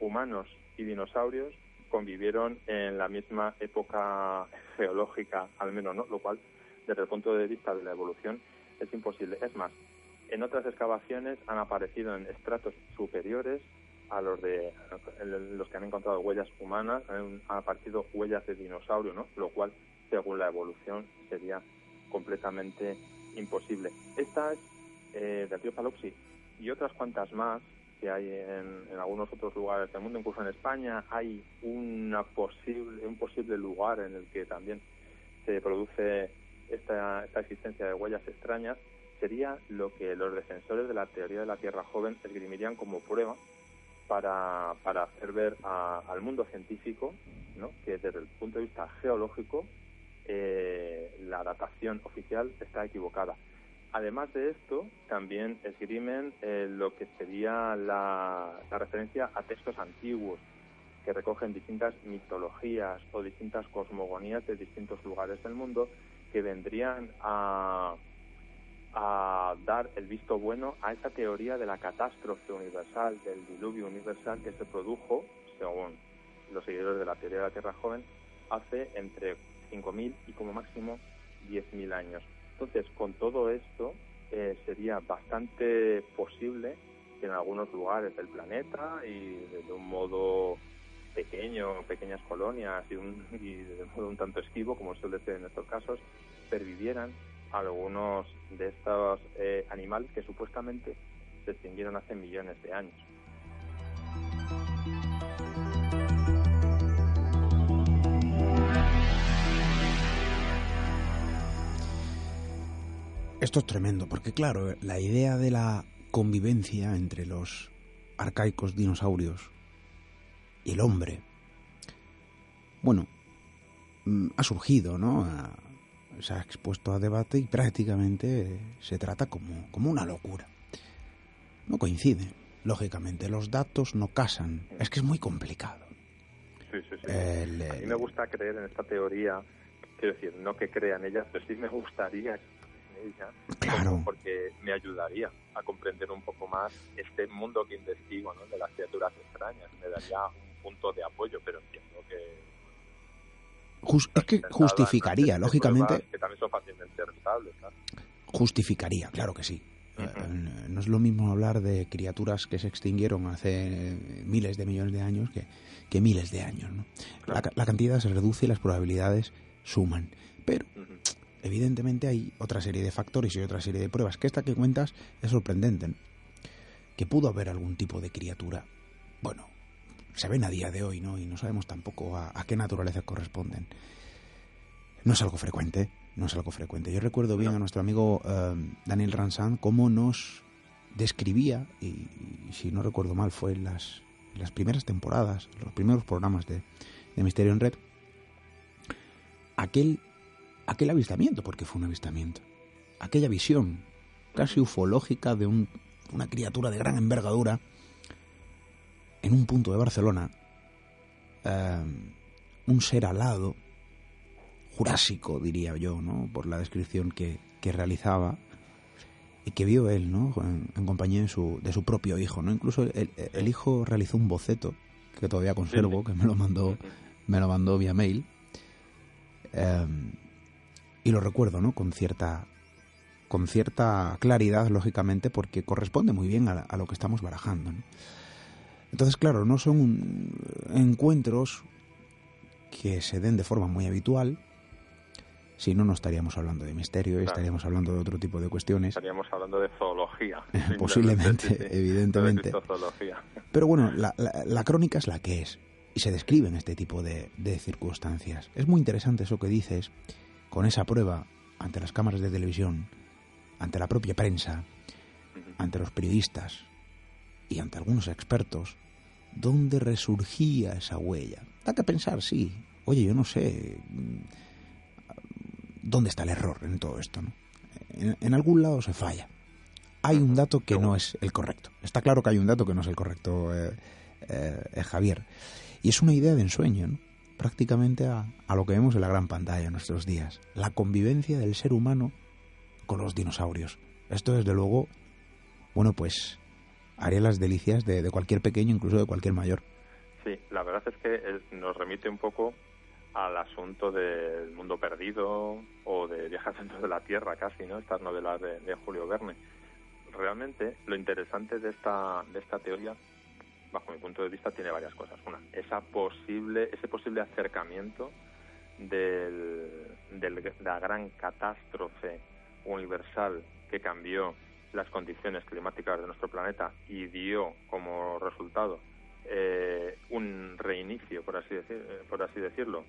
humanos y dinosaurios convivieron en la misma época geológica, al menos, ¿no? Lo cual, desde el punto de vista de la evolución, es imposible. Es más, en otras excavaciones han aparecido en estratos superiores a los de los que han encontrado huellas humanas, han aparecido huellas de dinosaurio, ¿no? Lo cual, según la evolución, sería completamente imposible. Esta es eh, del y otras cuantas más que hay en, algunos otros lugares del mundo, incluso en España hay una posible, un posible lugar en el que también se produce esta, esta existencia de huellas extrañas, sería lo que los defensores de la teoría de la Tierra joven esgrimirían como prueba para, para hacer ver al mundo científico ¿no? que desde el punto de vista geológico eh, la datación oficial está equivocada. Además de esto, también esgrimen eh, lo que sería la, referencia a textos antiguos que recogen distintas mitologías o distintas cosmogonías de distintos lugares del mundo que vendrían a, a dar el visto bueno a esa teoría de la catástrofe universal, del diluvio universal que se produjo, según los seguidores de la teoría de la Tierra joven, hace entre 5.000 y como máximo 10.000 años. Entonces, con todo esto, eh, sería bastante posible que en algunos lugares del planeta y de un modo pequeño, pequeñas colonias y, un, y de modo un tanto esquivo, como suele ser en estos casos, pervivieran algunos de estos eh, animales que supuestamente se extinguieron hace millones de años. Esto es tremendo, porque claro, la idea de la convivencia entre los arcaicos dinosaurios y el hombre, bueno, mm, ha surgido, ¿no? Se ha expuesto a debate y prácticamente se trata como, como una locura. No coincide, lógicamente, los datos no casan, es que es muy complicado. Sí, sí, sí. a mí me gusta creer en esta teoría, quiero decir, no que crean ellas, pero sí me gustaría Claro. Porque me ayudaría a comprender un poco más este mundo que investigo, ¿no? De las criaturas extrañas. Me daría un punto de apoyo, pero entiendo que... es que justificaría, lógicamente... Que también son fácilmente rentables, Justificaría, claro que sí. Eh, no es lo mismo hablar de criaturas que se extinguieron hace miles de millones de años que, que miles de años. ¿no? La, la, cantidad se reduce y las probabilidades suman. Pero evidentemente hay otra serie de factores y otra serie de pruebas, que esta que cuentas es sorprendente, que pudo haber algún tipo de criatura. Bueno, se ven a día de hoy, ¿no? Y no sabemos tampoco a, qué naturaleza corresponden. No es algo frecuente, no es algo frecuente. Yo recuerdo bien a nuestro amigo eh, Daniel Ransan cómo nos describía, y, si no recuerdo mal, fue en las, las primeras temporadas, los primeros programas de, de Misterio en Red, aquel aquel avistamiento, porque fue un avistamiento, aquella visión casi ufológica de una criatura de gran envergadura en un punto de Barcelona, eh, un ser alado, jurásico diría yo, ¿no? por la descripción que, realizaba y que vio él, ¿no? En, compañía de su, de su propio hijo, ¿no? Incluso el, hijo realizó un boceto que todavía conservo, que me lo mandó, me lo mandó vía mail, eh, y lo recuerdo, ¿no? Con cierta con cierta claridad, lógicamente, porque corresponde muy bien a, lo que estamos barajando. Entonces, claro, no son encuentros que se den de forma muy habitual, si no, no estaríamos hablando de misterio, estaríamos hablando de otro tipo de cuestiones. Estaríamos hablando de zoología. Posiblemente, evidentemente. Pero bueno, la, la, crónica es la que es, y se describen este tipo de, de circunstancias. Es muy interesante eso que dices, con esa prueba ante las cámaras de televisión, ante la propia prensa, ante los periodistas y ante algunos expertos, ¿dónde resurgía esa huella? Da que pensar, sí. Oye, yo no sé mm, dónde está el error en todo esto. ¿no? En, algún lado se falla. Hay un dato que no es el correcto. Está claro que hay un dato que no es el correcto, eh, eh, Javier. Y es una idea de ensueño, ¿no? prácticamente a, a lo que vemos en la gran pantalla en nuestros días, la convivencia del ser humano con los dinosaurios. Esto desde luego, bueno, pues haría las delicias de, de cualquier pequeño, incluso de cualquier mayor. Sí, la verdad es que nos remite un poco al asunto del mundo perdido o de viajes dentro de la Tierra casi, ¿no? Estas novelas de, de, Julio Verne. Realmente lo interesante de esta, de esta teoría, bajo mi punto de vista, tiene varias cosas. Una, esa posible, ese posible acercamiento del, del, de la gran catástrofe universal que cambió las condiciones climáticas de nuestro planeta y dio como resultado eh, un reinicio, por así, decir, eh, por así decirlo,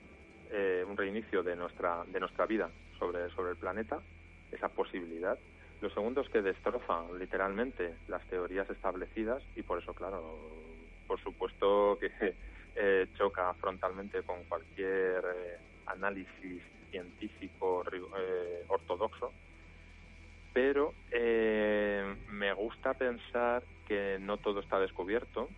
eh, un reinicio de nuestra, de nuestra vida sobre, sobre el planeta, esa posibilidad. Lo segundo es que destrozan literalmente las teorías establecidas y por eso, claro, por supuesto que eh, choca frontalmente con cualquier análisis científico ortodoxo pero eh, me gusta pensar que no todo está descubierto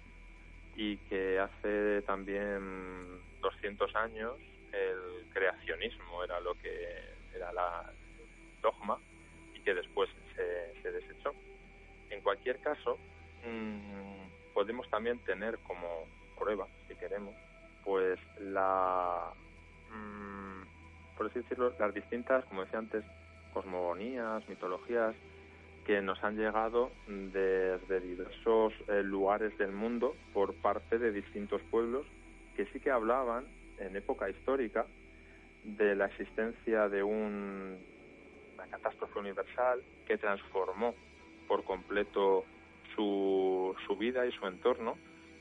y que hace también 200 años el creacionismo era lo que era la dogma y que después se, se desechó. En cualquier caso, mmm, podemos también tener como prueba, si queremos, pues la, mmm, por así decirlo, las distintas, como decía antes, cosmogonías, mitologías que nos han llegado desde diversos eh, lugares del mundo por parte de distintos pueblos que sí que hablaban en época histórica de la existencia de un, una catástrofe universal que transformó por completo su, su vida y su entorno.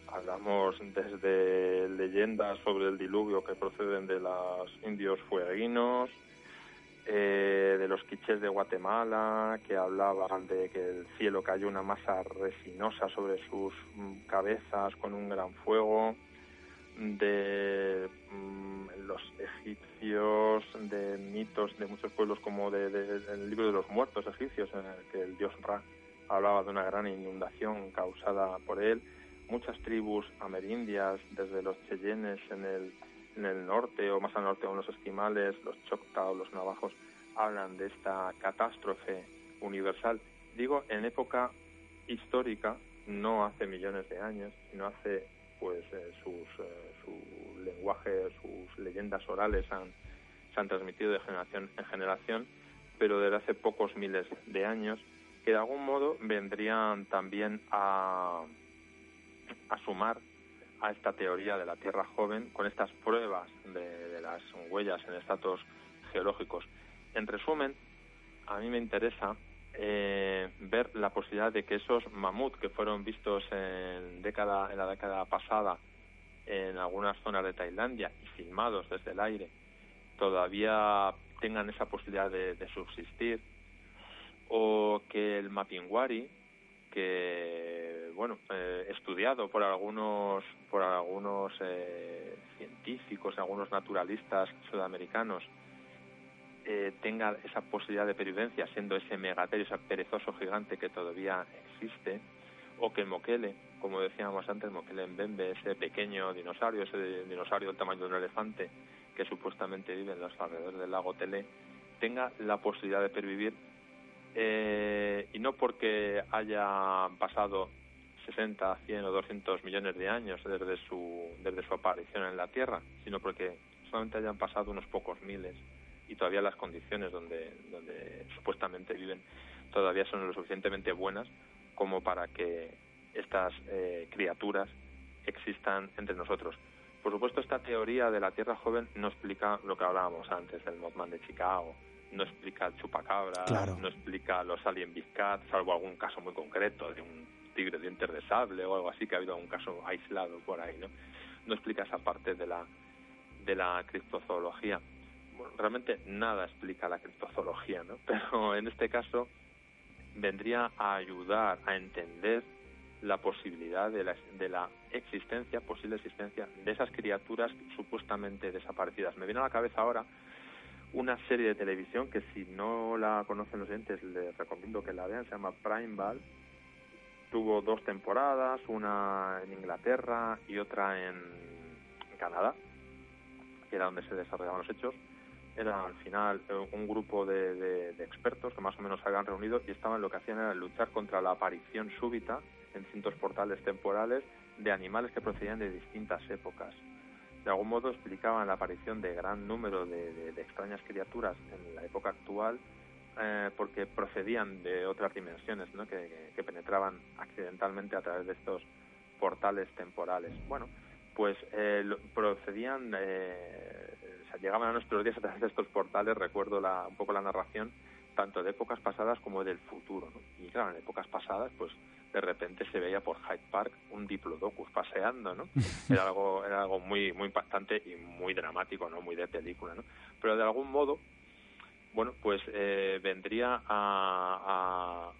Hablamos desde leyendas sobre el diluvio que proceden de los indios fueguinos, eh, de los quichés de Guatemala, que hablaban de que el cielo cayó una masa resinosa sobre sus mm, cabezas con un gran fuego, de mm, los egipcios, de mitos de muchos pueblos como de, de, del libro de los muertos egipcios, en el que el dios Ra hablaba de una gran inundación causada por él, muchas tribus amerindias, desde los cheyennes en el en el norte o más al norte con los esquimales, los choctaw, los navajos, hablan de esta catástrofe universal. Digo, en época histórica, no hace millones de años, sino hace, pues, eh, sus, eh, su lenguaje, sus leyendas orales han, se han transmitido de generación en generación, pero desde hace pocos miles de años, que de algún modo vendrían también a, a sumar a esta teoría de la Tierra joven con estas pruebas de, las huellas en estratos geológicos. En resumen, a mí me interesa eh, ver la posibilidad de que esos mamut que fueron vistos en, década, en la década pasada en algunas zonas de Tailandia y filmados desde el aire todavía tengan esa posibilidad de, de subsistir o que el Mapinguari que bueno eh, estudiado por algunos por algunos eh, científicos algunos naturalistas sudamericanos eh, tenga esa posibilidad de pervivencia siendo ese megaterio ese perezoso gigante que todavía existe o que el moquele como decíamos antes moquele mbembe ese pequeño dinosaurio ese dinosaurio del tamaño de un elefante que supuestamente vive en los alrededores del lago Tele tenga la posibilidad de pervivir eh, y no porque haya pasado 60, 100 o 200 millones de años desde su, desde su aparición en la Tierra, sino porque solamente hayan pasado unos pocos miles y todavía las condiciones donde, donde supuestamente viven todavía son lo suficientemente buenas como para que estas eh, criaturas existan entre nosotros. Por supuesto, esta teoría de la Tierra joven no explica lo que hablábamos antes del Mothman de Chicago, no explica el chupacabra, Claro. no explica los alien big cat, salvo algún caso muy concreto de un tigre dientes de sable o algo así, que ha habido algún caso aislado por ahí, ¿no? No explica esa parte de la, de la criptozoología. Bueno, realmente nada explica la criptozoología, ¿no? Pero en este caso vendría a ayudar a entender la posibilidad de la, de la existencia, posible existencia, de esas criaturas supuestamente desaparecidas. Me viene a la cabeza ahora una serie de televisión que si no la conocen los oyentes les recomiendo que la vean, se llama Prime Ball. Tuvo dos temporadas, una en Inglaterra y otra en, Canadá, que era donde se desarrollaban los hechos. Era al final eh, un grupo de, expertos que más o menos se habían reunido y estaban lo que hacían era luchar contra la aparición súbita en distintos portales temporales de animales que procedían de distintas épocas. De algún modo explicaban la aparición de gran número de, extrañas criaturas en la época actual eh, porque procedían de otras dimensiones ¿no? que, penetraban accidentalmente a través de estos portales temporales. Bueno, pues eh, procedían, eh, o sea, llegaban a nuestros días a través de estos portales, recuerdo la, un poco la narración, tanto de épocas pasadas como del futuro. Y claro, en épocas pasadas, pues de repente se veía por Hyde Park un diplodocus paseando, ¿no? Era algo, era algo muy, muy impactante y muy dramático, ¿no? Muy de película, ¿no? Pero de algún modo, bueno, pues eh, vendría a,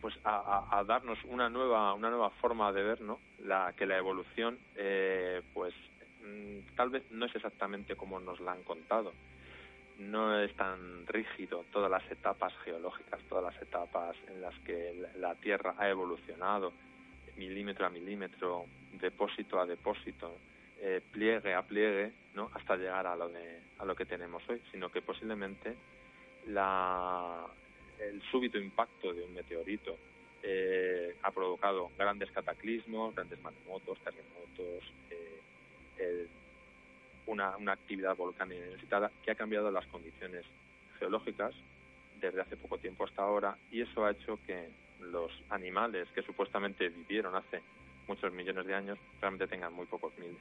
pues a, darnos una nueva una nueva forma de ver no la que la evolución eh, pues mm, tal vez no es exactamente como nos la han contado no es tan rígido todas las etapas geológicas todas las etapas en las que la Tierra ha evolucionado milímetro a milímetro depósito a depósito eh, pliegue a pliegue no hasta llegar a lo de a lo que tenemos hoy sino que posiblemente la el súbito impacto de un meteorito eh, ha provocado grandes cataclismos, grandes maremotos, terremotos, eh, una, actividad volcánica necesitada que ha cambiado las condiciones geológicas desde hace poco tiempo hasta ahora y eso ha hecho que los animales que supuestamente vivieron hace muchos millones de años realmente tengan muy pocos miles.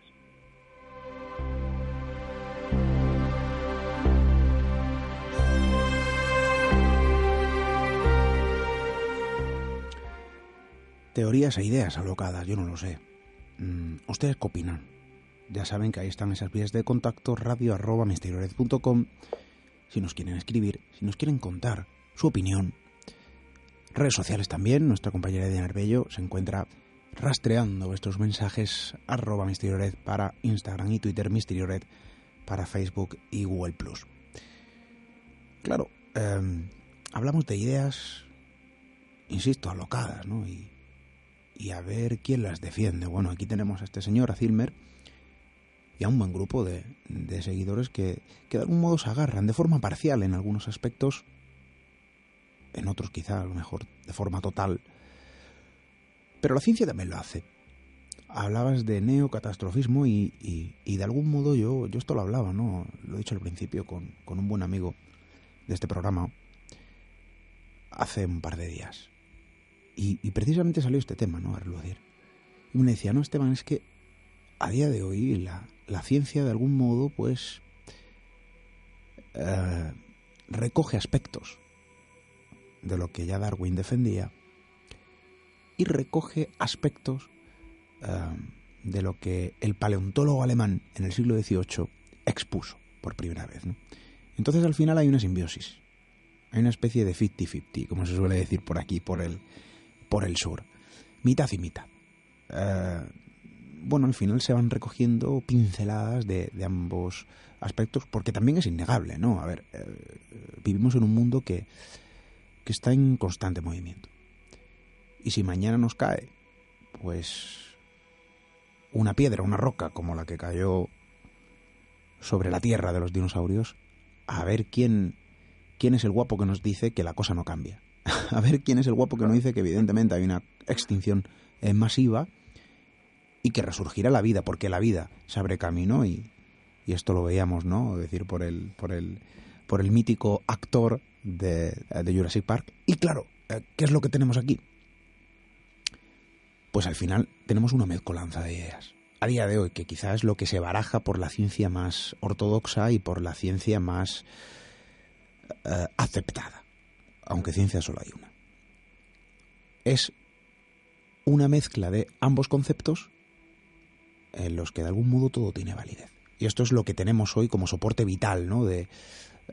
Teorías e ideas alocadas, yo no lo sé. Mm, ¿Ustedes qué opinan? Ya saben que ahí están esas vías de contacto, radio arroba si nos quieren escribir, si nos quieren contar su opinión. Redes sociales también, nuestra compañera de Arbello se encuentra rastreando estos mensajes arroba misteriored para Instagram y Twitter, misteriored para Facebook y Google Plus. Claro, em, hablamos de ideas, insisto, alocadas, ¿no? Y y a ver quién las defiende. Bueno, aquí tenemos a este señor, a Zilmer, y a un buen grupo de, seguidores que, que, de algún modo se agarran de forma parcial en algunos aspectos, en otros quizá a lo mejor de forma total. Pero la ciencia también lo hace. Hablabas de neocatastrofismo y, y, de algún modo yo, yo esto lo hablaba, ¿no? Lo he dicho al principio con, con un buen amigo de este programa hace un par de días. Y, precisamente salió este tema, ¿no? A relucir. Y me decía, no, Esteban, es que a día de hoy la, la ciencia de algún modo, pues, eh, recoge aspectos de lo que ya Darwin defendía y recoge aspectos eh, de lo que el paleontólogo alemán en el siglo XVIII expuso por primera vez. Entonces al final hay una simbiosis, hay una especie de 50-50, como se suele decir por aquí, por el, por el sur. Mitad y mitad. Eh, bueno, al final se van recogiendo pinceladas de, ambos aspectos, porque también es innegable, ¿no? A ver, eh, vivimos en un mundo que, que está en constante movimiento. Y si mañana nos cae, pues una piedra, una roca como la que cayó sobre la tierra de los dinosaurios, a ver quién, quién es el guapo que nos dice que la cosa no cambia. a ver quién es el guapo que no dice que evidentemente hay una extinción eh, masiva y que resurgirá la vida, porque la vida se abre camino y, y esto lo veíamos, ¿no? Es decir, por el, por el, por el mítico actor de, de Jurassic Park. Y claro, eh, ¿qué es lo que tenemos aquí? Pues al final tenemos una mezcolanza de ideas. A día de hoy, que quizás es lo que se baraja por la ciencia más ortodoxa y por la ciencia más eh, aceptada aunque ciencia solo hay una. Es una mezcla de ambos conceptos en los que de algún modo todo tiene validez. Y esto es lo que tenemos hoy como soporte vital ¿no? de,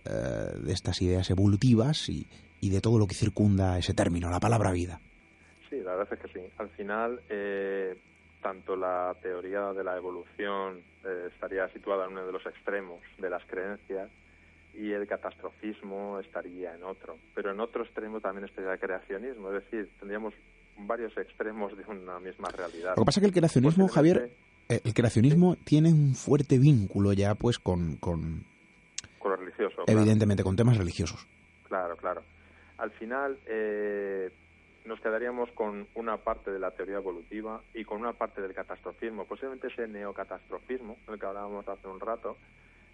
eh, de estas ideas evolutivas y, y, de todo lo que circunda ese término, la palabra vida. Sí, la verdad es que sí. Al final, eh, tanto la teoría de la evolución eh, estaría situada en uno de los extremos de las creencias, y el catastrofismo estaría en otro. Pero en otro extremo también estaría el creacionismo, es decir, tendríamos varios extremos de una misma realidad. Lo que pasa es que el creacionismo, Javier, el creacionismo tiene un fuerte vínculo ya pues con, con, con lo religioso. Evidentemente, con temas religiosos. Claro, claro. Al final eh, nos quedaríamos con una parte de la teoría evolutiva y con una parte del catastrofismo. Posiblemente ese neocatastrofismo, del que hablábamos hace un rato,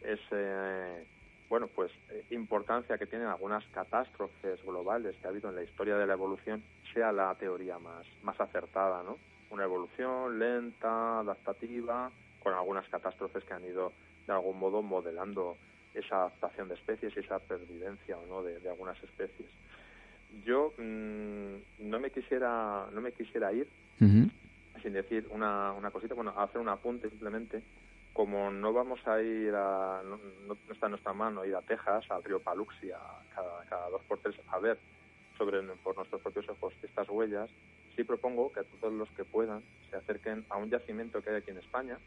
es, eh, bueno, pues eh, importancia que tienen algunas catástrofes globales que ha habido en la historia de la evolución sea la teoría más, más acertada, ¿no? Una evolución lenta, adaptativa, con algunas catástrofes que han ido de algún modo modelando esa adaptación de especies y esa pervivencia o no de, algunas especies. Yo mm, no me quisiera no me quisiera ir sin decir una, una cosita, bueno, hacer un apunte simplemente. Como no vamos a ir a, no, está en nuestra mano ir a Texas, al río Paluxia, cada, cada dos por tres, a ver sobre por nuestros propios ojos estas huellas, sí propongo que todos los que puedan se acerquen a un yacimiento que hay aquí en España,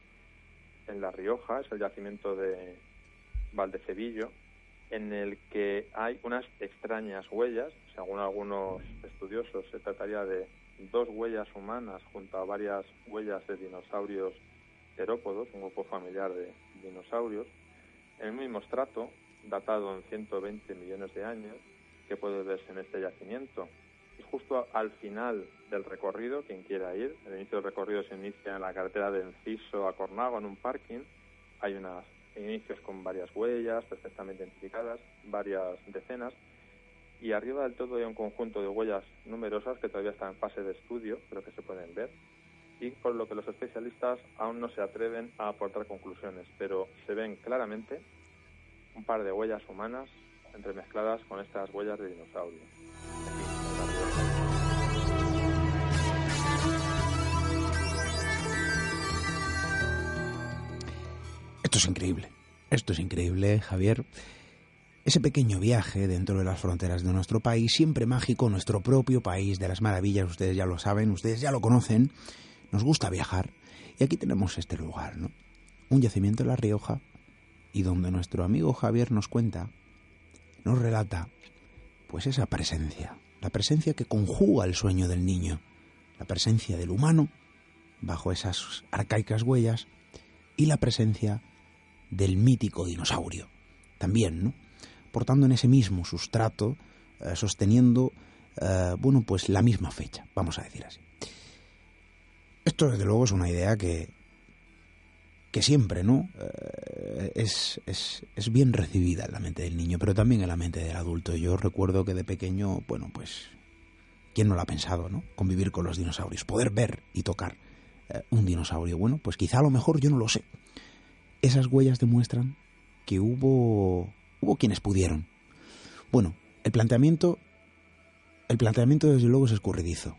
en La Rioja, es el yacimiento de, Valdecevillo, en el que hay unas extrañas huellas, según algunos estudiosos se trataría de dos huellas humanas junto a varias huellas de dinosaurios terópodos, un grupo familiar de dinosaurios, en el mismo estrato, datado en 120 millones de años, que puede verse en este yacimiento. Justo al final del recorrido, quien quiera ir, el inicio del recorrido se inicia en la carretera de Enciso a Cornago, en un parking, hay unas inicios con varias huellas perfectamente identificadas, varias decenas, y arriba del todo hay un conjunto de huellas numerosas que todavía están en fase de estudio, pero que se pueden ver, y por lo que los especialistas aún no se atreven a aportar conclusiones, pero se ven claramente un par de huellas humanas entremezcladas con estas huellas de dinosaurios. Esto es increíble. Esto es increíble, Javier. Ese pequeño viaje dentro de las fronteras de nuestro país, siempre mágico, nuestro propio país de las maravillas, ustedes ya lo saben, ustedes ya lo conocen, nos gusta viajar. Y aquí tenemos este lugar, ¿no? Un yacimiento en La Rioja y donde nuestro amigo Javier nos cuenta, nos relata, pues esa presencia, la presencia que conjuga el sueño del niño, la presencia del humano bajo esas arcaicas huellas y la presencia del mítico dinosaurio. También, ¿no? Portando en ese mismo sustrato, eh, sosteniendo, eh, bueno, pues la misma fecha, vamos a decir así. Esto, desde luego, es una idea que, que siempre, ¿no? Eh, es, es, es, bien recibida en la mente del niño, pero también en la mente del adulto. Yo recuerdo que de pequeño, bueno, pues, ¿quién no lo ha pensado, ¿no? Convivir con los dinosaurios, poder ver y tocar un dinosaurio. Bueno, pues quizá a lo mejor yo no lo sé, esas huellas demuestran que hubo, hubo quienes pudieron. Bueno, el planteamiento, el planteamiento desde luego es escurridizo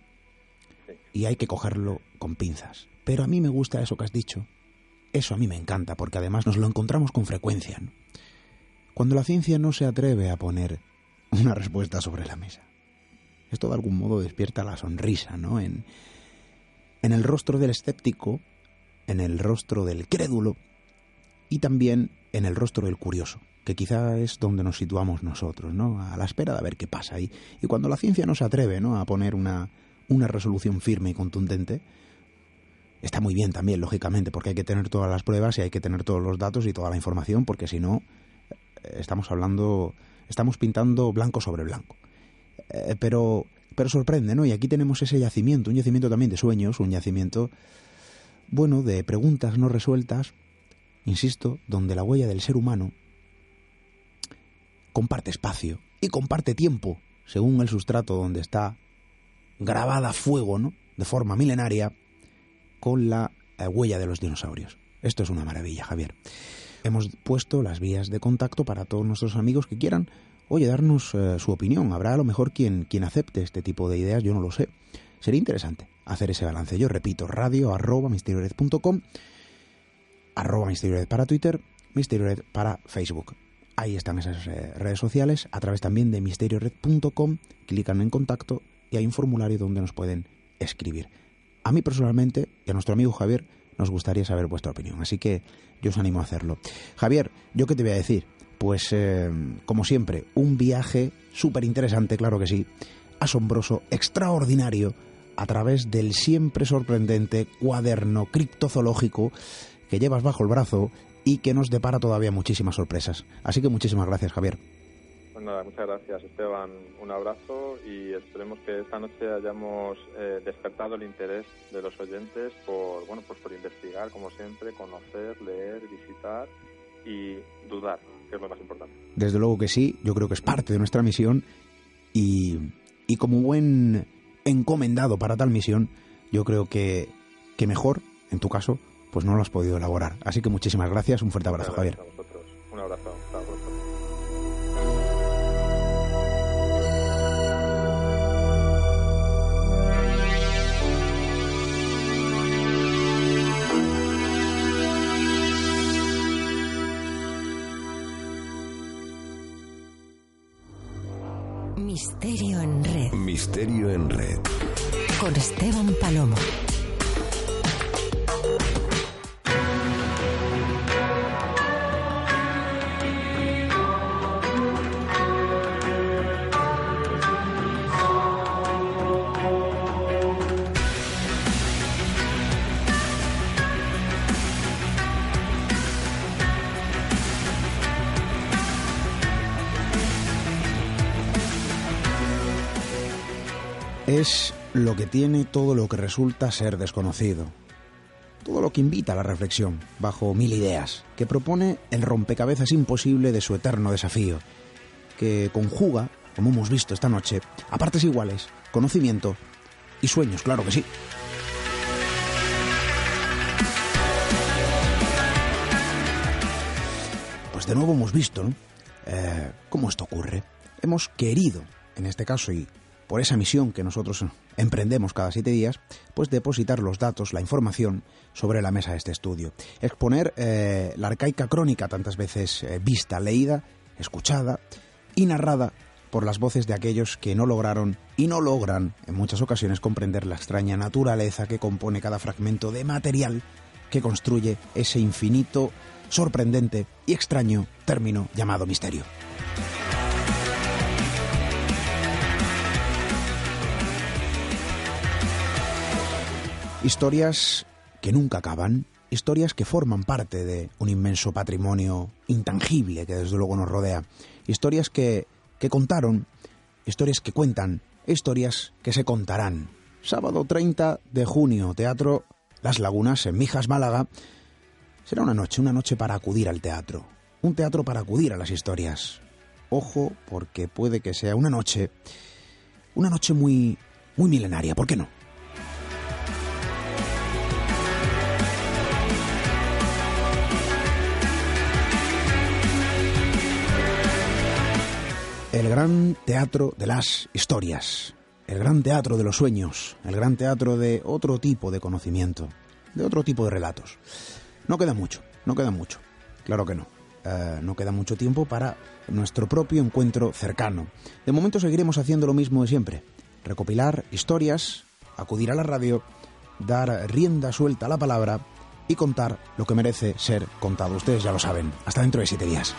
y hay que cogerlo con pinzas. Pero a mí me gusta eso que has dicho. Eso a mí me encanta porque además nos lo encontramos con frecuencia. Cuando la ciencia no se atreve a poner una respuesta sobre la mesa. Esto de algún modo despierta la sonrisa, ¿no? En, en el rostro del escéptico, en el rostro del crédulo, y también en el rostro del curioso, que quizá es donde nos situamos nosotros, ¿no? A la espera de ver qué pasa. Y, y cuando la ciencia no se atreve, ¿no? A poner una, una resolución firme y contundente, está muy bien también, lógicamente, porque hay que tener todas las pruebas y hay que tener todos los datos y toda la información, porque si no, eh, estamos hablando, estamos pintando blanco sobre blanco. Eh, pero, pero sorprende, ¿no? Y aquí tenemos ese yacimiento, un yacimiento también de sueños, un yacimiento, bueno, de preguntas no resueltas, insisto, donde la huella del ser humano comparte espacio y comparte tiempo, según el sustrato donde está grabada a fuego, ¿no? De forma milenaria, con la eh, huella de los dinosaurios. Esto es una maravilla, Javier. Hemos puesto las vías de contacto para todos nuestros amigos que quieran, oye, darnos eh, su opinión. Habrá a lo mejor quien, quien acepte este tipo de ideas, yo no lo sé. Sería interesante hacer ese balance. Yo repito, radio arroba arroba Misterio para Twitter, Misterio Red para Facebook. Ahí están esas eh, redes sociales, a través también de misteriored.com, clican en contacto y hay un formulario donde nos pueden escribir. A mí personalmente y a nuestro amigo Javier nos gustaría saber vuestra opinión, así que yo os animo a hacerlo. Javier, ¿yo qué te voy a decir? Pues eh, como siempre, un viaje súper interesante, claro que sí, asombroso, extraordinario, a través del siempre sorprendente cuaderno criptozoológico que llevas bajo el brazo y que nos depara todavía muchísimas sorpresas. Así que muchísimas gracias, Javier. Pues nada, muchas gracias, Esteban. Un abrazo y esperemos que esta noche hayamos eh, despertado el interés de los oyentes por, bueno, pues por investigar, como siempre, conocer, leer, visitar y dudar, que es lo más importante. Desde luego que sí, yo creo que es parte de nuestra misión y, y como buen encomendado para tal misión, yo creo que, que mejor, en tu caso, pues no lo has podido elaborar. Así que muchísimas gracias, un fuerte abrazo, Javier. Un abrazo. Misterio en red. Misterio en red. Con Esteban Palomo. Es lo que tiene todo lo que resulta ser desconocido. Todo lo que invita a la reflexión, bajo mil ideas, que propone el rompecabezas imposible de su eterno desafío, que conjuga, como hemos visto esta noche, a partes iguales, conocimiento y sueños, claro que sí. Pues de nuevo hemos visto. Eh, cómo esto ocurre. Hemos querido, en este caso, y por esa misión que nosotros emprendemos cada siete días, pues depositar los datos, la información sobre la mesa de este estudio. Exponer eh, la arcaica crónica tantas veces eh, vista, leída, escuchada y narrada por las voces de aquellos que no lograron y no logran en muchas ocasiones comprender la extraña naturaleza que compone cada fragmento de material que construye ese infinito, sorprendente y extraño término llamado misterio. Historias que nunca acaban, historias que forman parte de un inmenso patrimonio intangible que desde luego nos rodea, historias que, que contaron, historias que cuentan, historias que se contarán. Sábado 30 de junio, Teatro Las Lagunas en Mijas, Málaga. Será una noche, una noche para acudir al teatro, un teatro para acudir a las historias. Ojo, porque puede que sea una noche, una noche muy, muy milenaria, ¿por qué no? El gran teatro de las historias, el gran teatro de los sueños, el gran teatro de otro tipo de conocimiento, de otro tipo de relatos. No queda mucho, no queda mucho, claro que no. Eh, no queda mucho tiempo para nuestro propio encuentro cercano. De momento seguiremos haciendo lo mismo de siempre, recopilar historias, acudir a la radio, dar rienda suelta a la palabra y contar lo que merece ser contado. Ustedes ya lo saben. Hasta dentro de siete días.